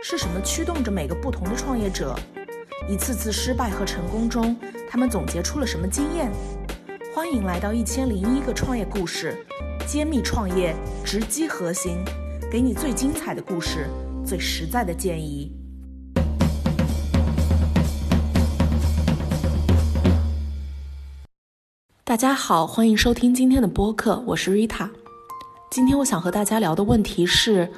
是什么驱动着每个不同的创业者？一次次失败和成功中，他们总结出了什么经验？欢迎来到一千零一个创业故事，揭秘创业直击核心，给你最精彩的故事，最实在的建议。大家好，欢迎收听今天的播客，我是 Rita。今天我想和大家聊的问题是。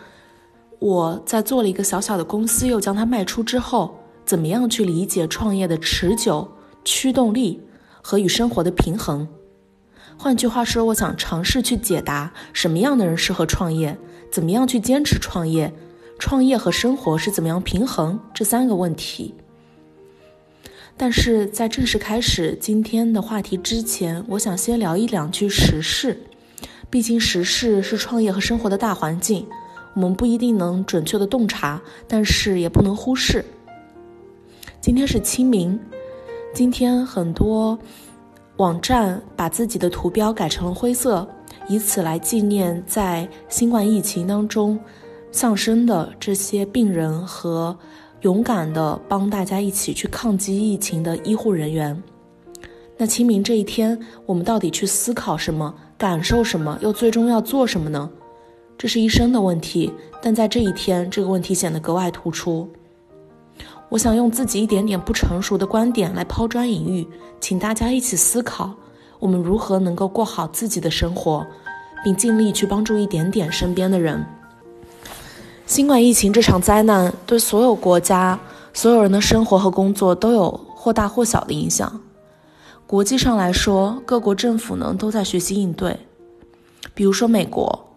我在做了一个小小的公司，又将它卖出之后，怎么样去理解创业的持久驱动力和与生活的平衡？换句话说，我想尝试去解答什么样的人适合创业，怎么样去坚持创业，创业和生活是怎么样平衡这三个问题。但是在正式开始今天的话题之前，我想先聊一两句时事，毕竟时事是创业和生活的大环境。我们不一定能准确的洞察，但是也不能忽视。今天是清明，今天很多网站把自己的图标改成了灰色，以此来纪念在新冠疫情当中丧生的这些病人和勇敢的帮大家一起去抗击疫情的医护人员。那清明这一天，我们到底去思考什么，感受什么，又最终要做什么呢？这是一生的问题，但在这一天，这个问题显得格外突出。我想用自己一点点不成熟的观点来抛砖引玉，请大家一起思考，我们如何能够过好自己的生活，并尽力去帮助一点点身边的人。新冠疫情这场灾难对所有国家、所有人的生活和工作都有或大或小的影响。国际上来说，各国政府呢都在学习应对，比如说美国。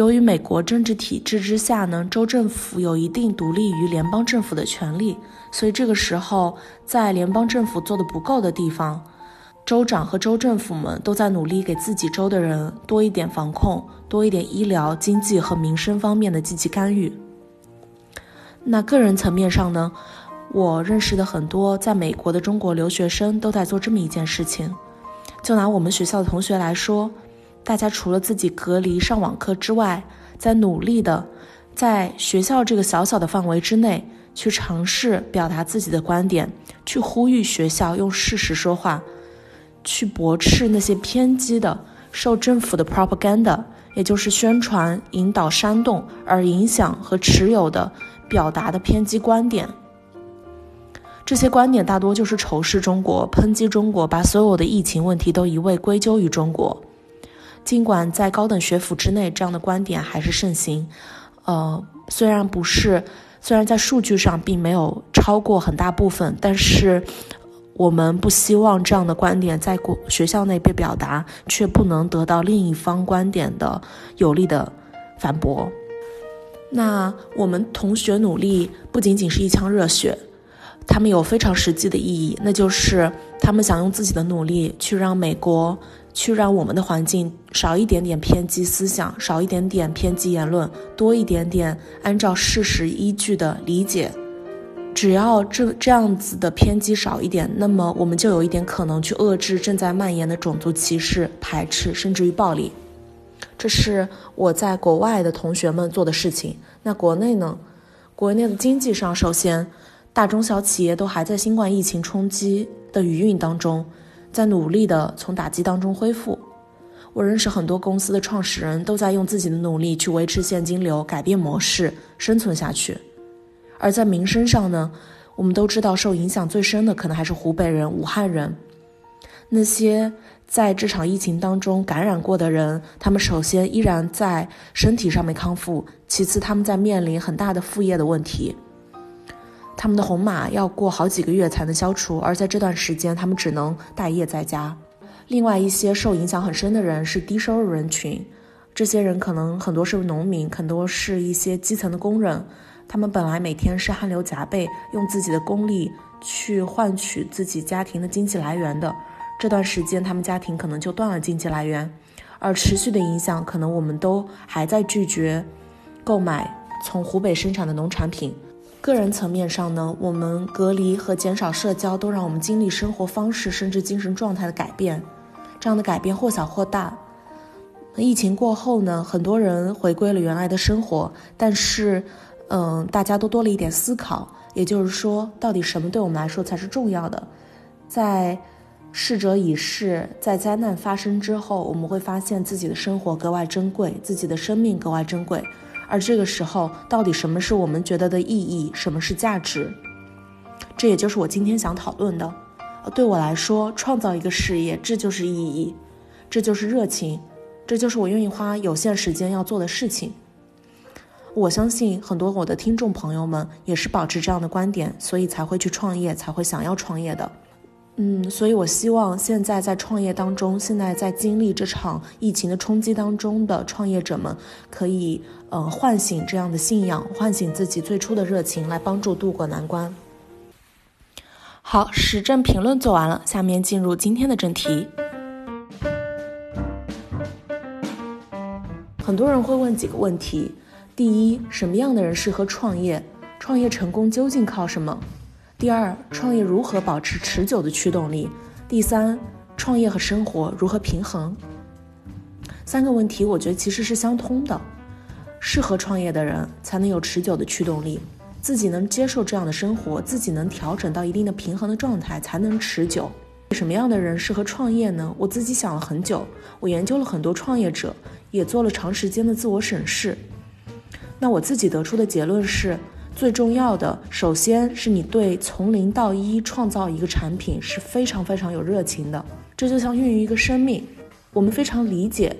由于美国政治体制之下呢，州政府有一定独立于联邦政府的权利，所以这个时候在联邦政府做的不够的地方，州长和州政府们都在努力给自己州的人多一点防控，多一点医疗、经济和民生方面的积极干预。那个人层面上呢，我认识的很多在美国的中国留学生都在做这么一件事情。就拿我们学校的同学来说。大家除了自己隔离上网课之外，在努力的在学校这个小小的范围之内去尝试表达自己的观点，去呼吁学校用事实说话，去驳斥那些偏激的受政府的 propaganda，也就是宣传、引导、煽动而影响和持有的表达的偏激观点。这些观点大多就是仇视中国、抨击中国，把所有的疫情问题都一味归咎于中国。尽管在高等学府之内，这样的观点还是盛行，呃，虽然不是，虽然在数据上并没有超过很大部分，但是我们不希望这样的观点在国学校内被表达，却不能得到另一方观点的有力的反驳。那我们同学努力不仅仅是一腔热血，他们有非常实际的意义，那就是他们想用自己的努力去让美国。去让我们的环境少一点点偏激思想，少一点点偏激言论，多一点点按照事实依据的理解。只要这这样子的偏激少一点，那么我们就有一点可能去遏制正在蔓延的种族歧视、排斥，甚至于暴力。这是我在国外的同学们做的事情。那国内呢？国内的经济上，首先，大中小企业都还在新冠疫情冲击的余韵当中。在努力的从打击当中恢复。我认识很多公司的创始人都在用自己的努力去维持现金流、改变模式、生存下去。而在民生上呢，我们都知道受影响最深的可能还是湖北人、武汉人。那些在这场疫情当中感染过的人，他们首先依然在身体上面康复，其次他们在面临很大的副业的问题。他们的红码要过好几个月才能消除，而在这段时间，他们只能待业在家。另外一些受影响很深的人是低收入人群，这些人可能很多是农民，很多是一些基层的工人。他们本来每天是汗流浃背，用自己的功力去换取自己家庭的经济来源的，这段时间他们家庭可能就断了经济来源，而持续的影响，可能我们都还在拒绝购买从湖北生产的农产品。个人层面上呢，我们隔离和减少社交，都让我们经历生活方式甚至精神状态的改变。这样的改变或小或大。疫情过后呢，很多人回归了原来的生活，但是，嗯，大家都多了一点思考。也就是说，到底什么对我们来说才是重要的？在逝者已逝，在灾难发生之后，我们会发现自己的生活格外珍贵，自己的生命格外珍贵。而这个时候，到底什么是我们觉得的意义？什么是价值？这也就是我今天想讨论的。对我来说，创造一个事业，这就是意义，这就是热情，这就是我愿意花有限时间要做的事情。我相信很多我的听众朋友们也是保持这样的观点，所以才会去创业，才会想要创业的。嗯，所以我希望现在在创业当中，现在在经历这场疫情的冲击当中的创业者们，可以呃唤醒这样的信仰，唤醒自己最初的热情，来帮助度过难关。好，时政评论做完了，下面进入今天的正题。很多人会问几个问题。第一，什么样的人适合创业？创业成功究竟靠什么？第二，创业如何保持持久的驱动力？第三，创业和生活如何平衡？三个问题，我觉得其实是相通的。适合创业的人才能有持久的驱动力，自己能接受这样的生活，自己能调整到一定的平衡的状态，才能持久。什么样的人适合创业呢？我自己想了很久，我研究了很多创业者，也做了长时间的自我审视。那我自己得出的结论是，最重要的，首先是你对从零到一创造一个产品是非常非常有热情的。这就像孕育一个生命，我们非常理解，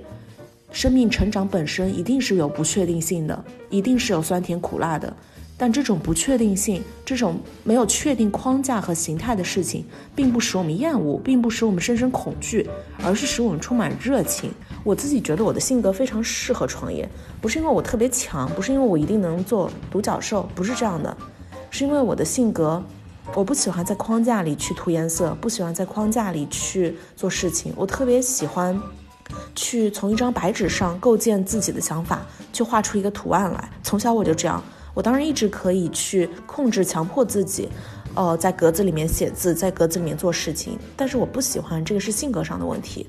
生命成长本身一定是有不确定性的，一定是有酸甜苦辣的。但这种不确定性，这种没有确定框架和形态的事情，并不使我们厌恶，并不使我们深深恐惧，而是使我们充满热情。我自己觉得我的性格非常适合创业，不是因为我特别强，不是因为我一定能做独角兽，不是这样的，是因为我的性格，我不喜欢在框架里去涂颜色，不喜欢在框架里去做事情，我特别喜欢，去从一张白纸上构建自己的想法，去画出一个图案来。从小我就这样。我当然一直可以去控制、强迫自己，呃，在格子里面写字，在格子里面做事情，但是我不喜欢这个是性格上的问题。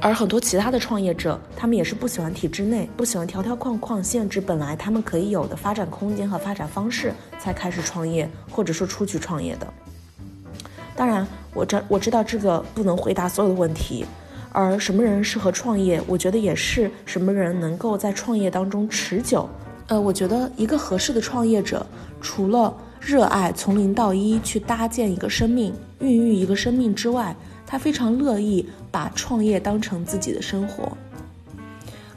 而很多其他的创业者，他们也是不喜欢体制内，不喜欢条条框框限制本来他们可以有的发展空间和发展方式，才开始创业或者说出去创业的。当然，我这我知道这个不能回答所有的问题，而什么人适合创业，我觉得也是什么人能够在创业当中持久。呃，我觉得一个合适的创业者，除了热爱从零到一去搭建一个生命、孕育一个生命之外，他非常乐意把创业当成自己的生活。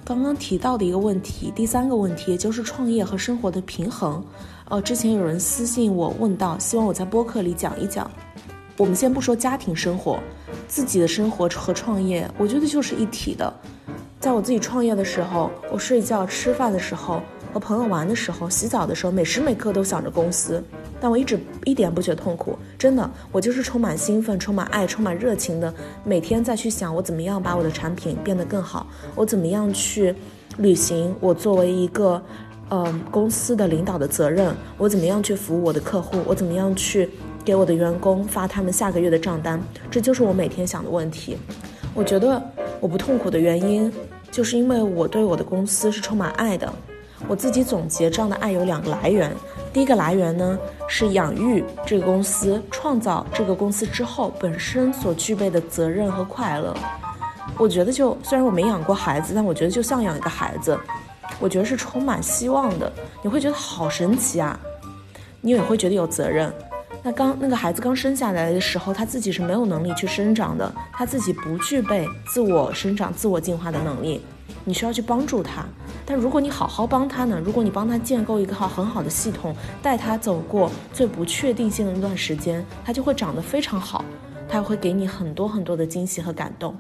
刚刚提到的一个问题，第三个问题，也就是创业和生活的平衡。呃，之前有人私信我问到，希望我在播客里讲一讲。我们先不说家庭生活，自己的生活和创业，我觉得就是一体的。在我自己创业的时候，我睡觉、吃饭的时候。和朋友玩的时候，洗澡的时候，每时每刻都想着公司，但我一直一点不觉痛苦，真的，我就是充满兴奋、充满爱、充满热情的，每天再去想我怎么样把我的产品变得更好，我怎么样去履行我作为一个，嗯，公司的领导的责任，我怎么样去服务我的客户，我怎么样去给我的员工发他们下个月的账单，这就是我每天想的问题。我觉得我不痛苦的原因，就是因为我对我的公司是充满爱的。我自己总结，这样的爱有两个来源。第一个来源呢，是养育这个公司、创造这个公司之后本身所具备的责任和快乐。我觉得，就虽然我没养过孩子，但我觉得就像养一个孩子，我觉得是充满希望的。你会觉得好神奇啊！你也会觉得有责任。那刚那个孩子刚生下来的时候，他自己是没有能力去生长的，他自己不具备自我生长、自我进化的能力。你需要去帮助他，但如果你好好帮他呢？如果你帮他建构一个好很好的系统，带他走过最不确定性的那段时间，他就会长得非常好，他会给你很多很多的惊喜和感动。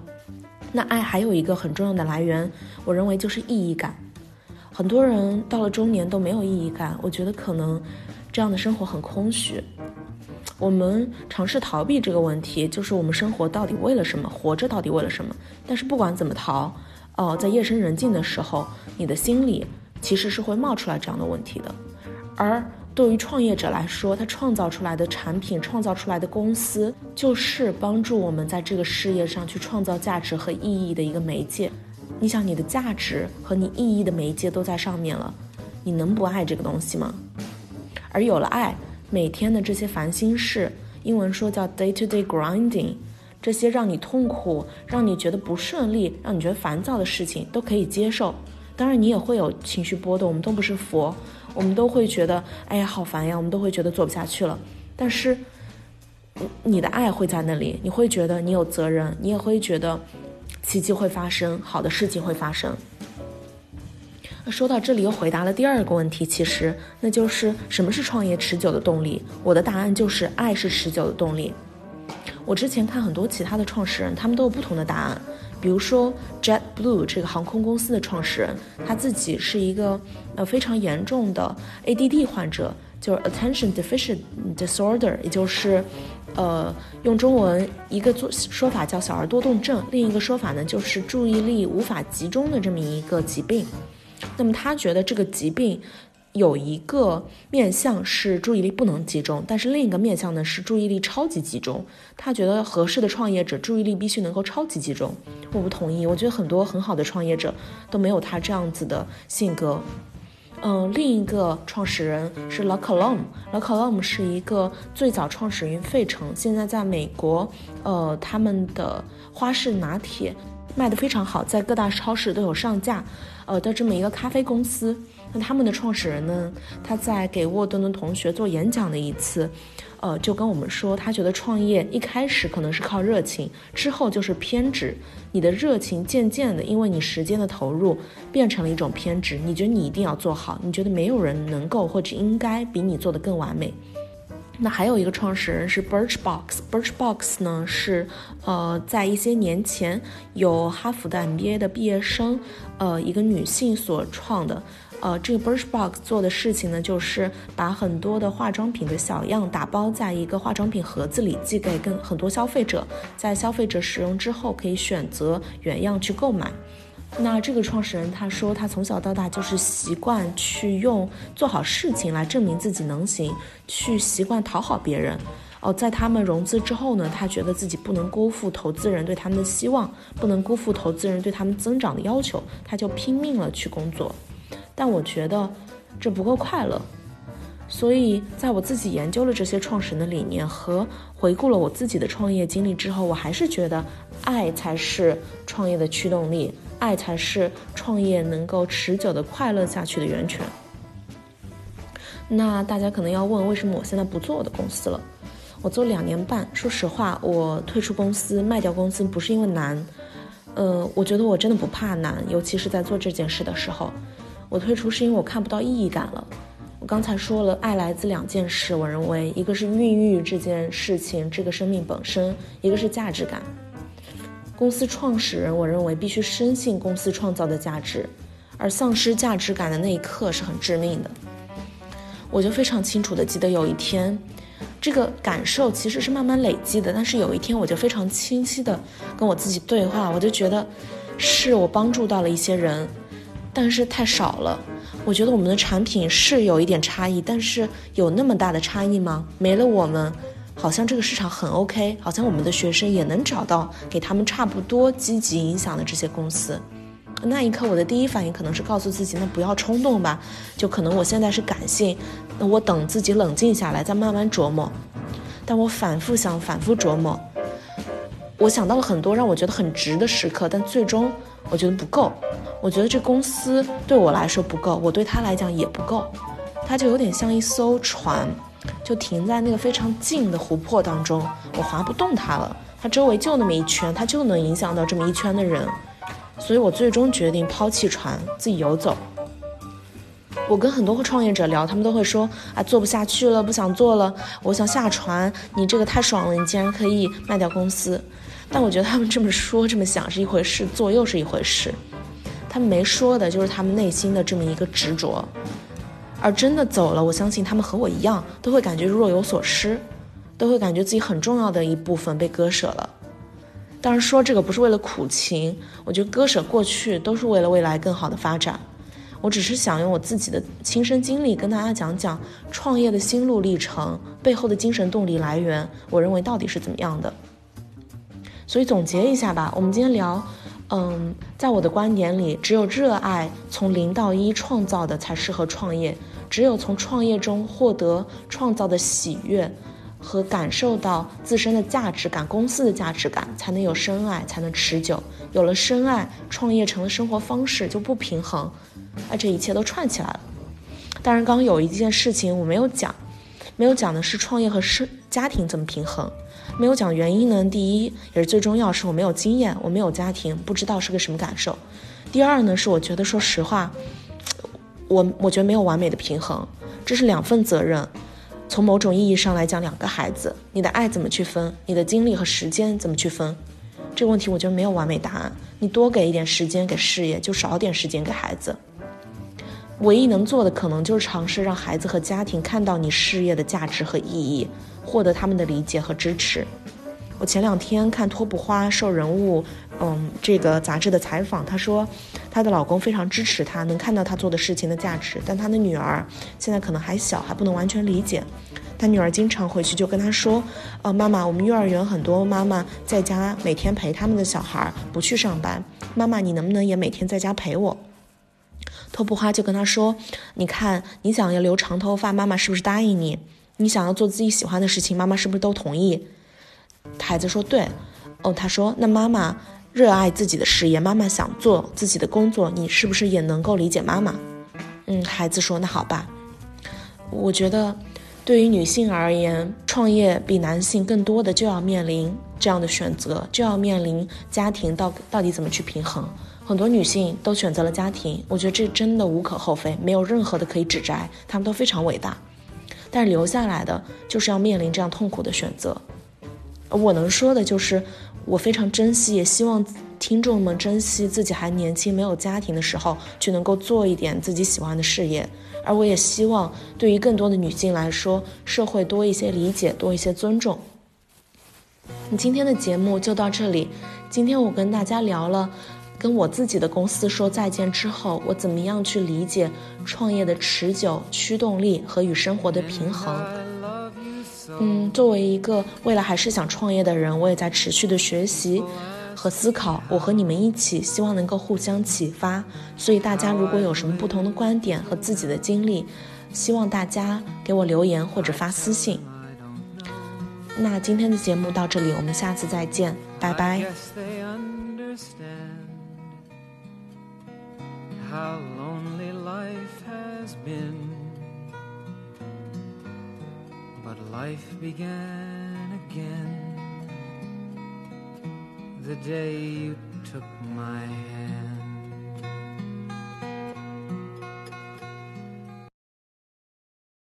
那爱还有一个很重要的来源，我认为就是意义感。很多人到了中年都没有意义感，我觉得可能这样的生活很空虚。我们尝试逃避这个问题，就是我们生活到底为了什么？活着到底为了什么？但是不管怎么逃。哦，在夜深人静的时候，你的心里其实是会冒出来这样的问题的。而对于创业者来说，他创造出来的产品、创造出来的公司，就是帮助我们在这个事业上去创造价值和意义的一个媒介。你想，你的价值和你意义的媒介都在上面了，你能不爱这个东西吗？而有了爱，每天的这些烦心事，英文说叫 day to day grinding，这些让你痛苦、让你觉得不顺利、让你觉得烦躁的事情都可以接受。当然，你也会有情绪波动，我们都不是佛，我们都会觉得，哎呀，好烦呀，我们都会觉得做不下去了。但是，你的爱会在那里，你会觉得你有责任，你也会觉得奇迹会发生，好的事情会发生。说到这里，又回答了第二个问题，其实那就是什么是创业持久的动力？我的答案就是爱是持久的动力。我之前看很多其他的创始人，他们都有不同的答案。比如说 JetBlue 这个航空公司的创始人，他自己是一个呃非常严重的 ADD 患者，就是 Attention Deficit Disorder，也就是呃用中文一个做说法叫小儿多动症，另一个说法呢就是注意力无法集中的这么一个疾病。那么他觉得这个疾病有一个面相是注意力不能集中，但是另一个面相呢是注意力超级集中。他觉得合适的创业者注意力必须能够超级集中。我不同意，我觉得很多很好的创业者都没有他这样子的性格。嗯，另一个创始人是 La Colom，La Colom 是一个最早创始于费城，现在在美国，呃，他们的花式拿铁卖得非常好，在各大超市都有上架。呃的这么一个咖啡公司，那他们的创始人呢，他在给沃顿的同学做演讲的一次，呃，就跟我们说，他觉得创业一开始可能是靠热情，之后就是偏执。你的热情渐渐的，因为你时间的投入，变成了一种偏执。你觉得你一定要做好，你觉得没有人能够或者应该比你做的更完美。那还有一个创始人是 Birchbox，Birchbox 呢是，呃，在一些年前有哈佛的 MBA 的毕业生，呃，一个女性所创的，呃，这个 Birchbox 做的事情呢，就是把很多的化妆品的小样打包在一个化妆品盒子里，寄给更很多消费者，在消费者使用之后可以选择原样去购买。那这个创始人他说，他从小到大就是习惯去用做好事情来证明自己能行，去习惯讨好别人。哦，在他们融资之后呢，他觉得自己不能辜负投资人对他们的希望，不能辜负投资人对他们增长的要求，他就拼命了去工作。但我觉得这不够快乐，所以在我自己研究了这些创始人的理念和回顾了我自己的创业经历之后，我还是觉得爱才是创业的驱动力。爱才是创业能够持久的快乐下去的源泉。那大家可能要问，为什么我现在不做我的公司了？我做两年半，说实话，我退出公司、卖掉公司不是因为难，呃，我觉得我真的不怕难，尤其是在做这件事的时候，我退出是因为我看不到意义感了。我刚才说了，爱来自两件事，我认为一个是孕育这件事情，这个生命本身，一个是价值感。公司创始人，我认为必须深信公司创造的价值，而丧失价值感的那一刻是很致命的。我就非常清楚的记得有一天，这个感受其实是慢慢累积的，但是有一天我就非常清晰的跟我自己对话，我就觉得是我帮助到了一些人，但是太少了。我觉得我们的产品是有一点差异，但是有那么大的差异吗？没了我们。好像这个市场很 OK，好像我们的学生也能找到给他们差不多积极影响的这些公司。那一刻，我的第一反应可能是告诉自己，那不要冲动吧，就可能我现在是感性，那我等自己冷静下来再慢慢琢磨。但我反复想，反复琢磨，我想到了很多让我觉得很值的时刻，但最终我觉得不够。我觉得这公司对我来说不够，我对他来讲也不够。它就有点像一艘船。就停在那个非常近的湖泊当中，我划不动它了。它周围就那么一圈，它就能影响到这么一圈的人，所以我最终决定抛弃船，自己游走。我跟很多创业者聊，他们都会说啊，做不下去了，不想做了，我想下船。你这个太爽了，你竟然可以卖掉公司。但我觉得他们这么说、这么想是一回事，做又是一回事。他们没说的就是他们内心的这么一个执着。而真的走了，我相信他们和我一样，都会感觉若有所失，都会感觉自己很重要的一部分被割舍了。当然说这个不是为了苦情，我觉得割舍过去都是为了未来更好的发展。我只是想用我自己的亲身经历跟大家讲讲创业的心路历程背后的精神动力来源，我认为到底是怎么样的。所以总结一下吧，我们今天聊嗯，在我的观点里，只有热爱从零到一创造的才适合创业。只有从创业中获得创造的喜悦和感受到自身的价值感、公司的价值感，才能有深爱，才能持久。有了深爱，创业成了生活方式，就不平衡，而这一切都串起来了。当然，刚刚有一件事情我没有讲，没有讲的是创业和生家庭怎么平衡。没有讲原因呢？第一也是最重要，是我没有经验，我没有家庭，不知道是个什么感受。第二呢，是我觉得说实话，我我觉得没有完美的平衡，这是两份责任。从某种意义上来讲，两个孩子，你的爱怎么去分？你的精力和时间怎么去分？这个问题我觉得没有完美答案。你多给一点时间给事业，就少点时间给孩子。唯一能做的可能就是尝试让孩子和家庭看到你事业的价值和意义。获得他们的理解和支持。我前两天看托布花受人物，嗯，这个杂志的采访，她说，她的老公非常支持她，能看到她做的事情的价值。但她的女儿现在可能还小，还不能完全理解。她女儿经常回去就跟她说，呃，妈妈，我们幼儿园很多妈妈在家每天陪他们的小孩，不去上班。妈妈，你能不能也每天在家陪我？托布花就跟他说，你看，你想要留长头发，妈妈是不是答应你？你想要做自己喜欢的事情，妈妈是不是都同意？孩子说对。哦，他说那妈妈热爱自己的事业，妈妈想做自己的工作，你是不是也能够理解妈妈？嗯，孩子说那好吧。我觉得，对于女性而言，创业比男性更多的就要面临这样的选择，就要面临家庭到到底怎么去平衡。很多女性都选择了家庭，我觉得这真的无可厚非，没有任何的可以指摘，她们都非常伟大。但是留下来的就是要面临这样痛苦的选择。我能说的就是，我非常珍惜，也希望听众们珍惜自己还年轻、没有家庭的时候，去能够做一点自己喜欢的事业。而我也希望，对于更多的女性来说，社会多一些理解，多一些尊重。今天的节目就到这里。今天我跟大家聊了。跟我自己的公司说再见之后，我怎么样去理解创业的持久驱动力和与生活的平衡？嗯，作为一个未来还是想创业的人，我也在持续的学习和思考。我和你们一起，希望能够互相启发。所以大家如果有什么不同的观点和自己的经历，希望大家给我留言或者发私信。那今天的节目到这里，我们下次再见，拜拜。How lonely life has been. But life began again the day you took my hand.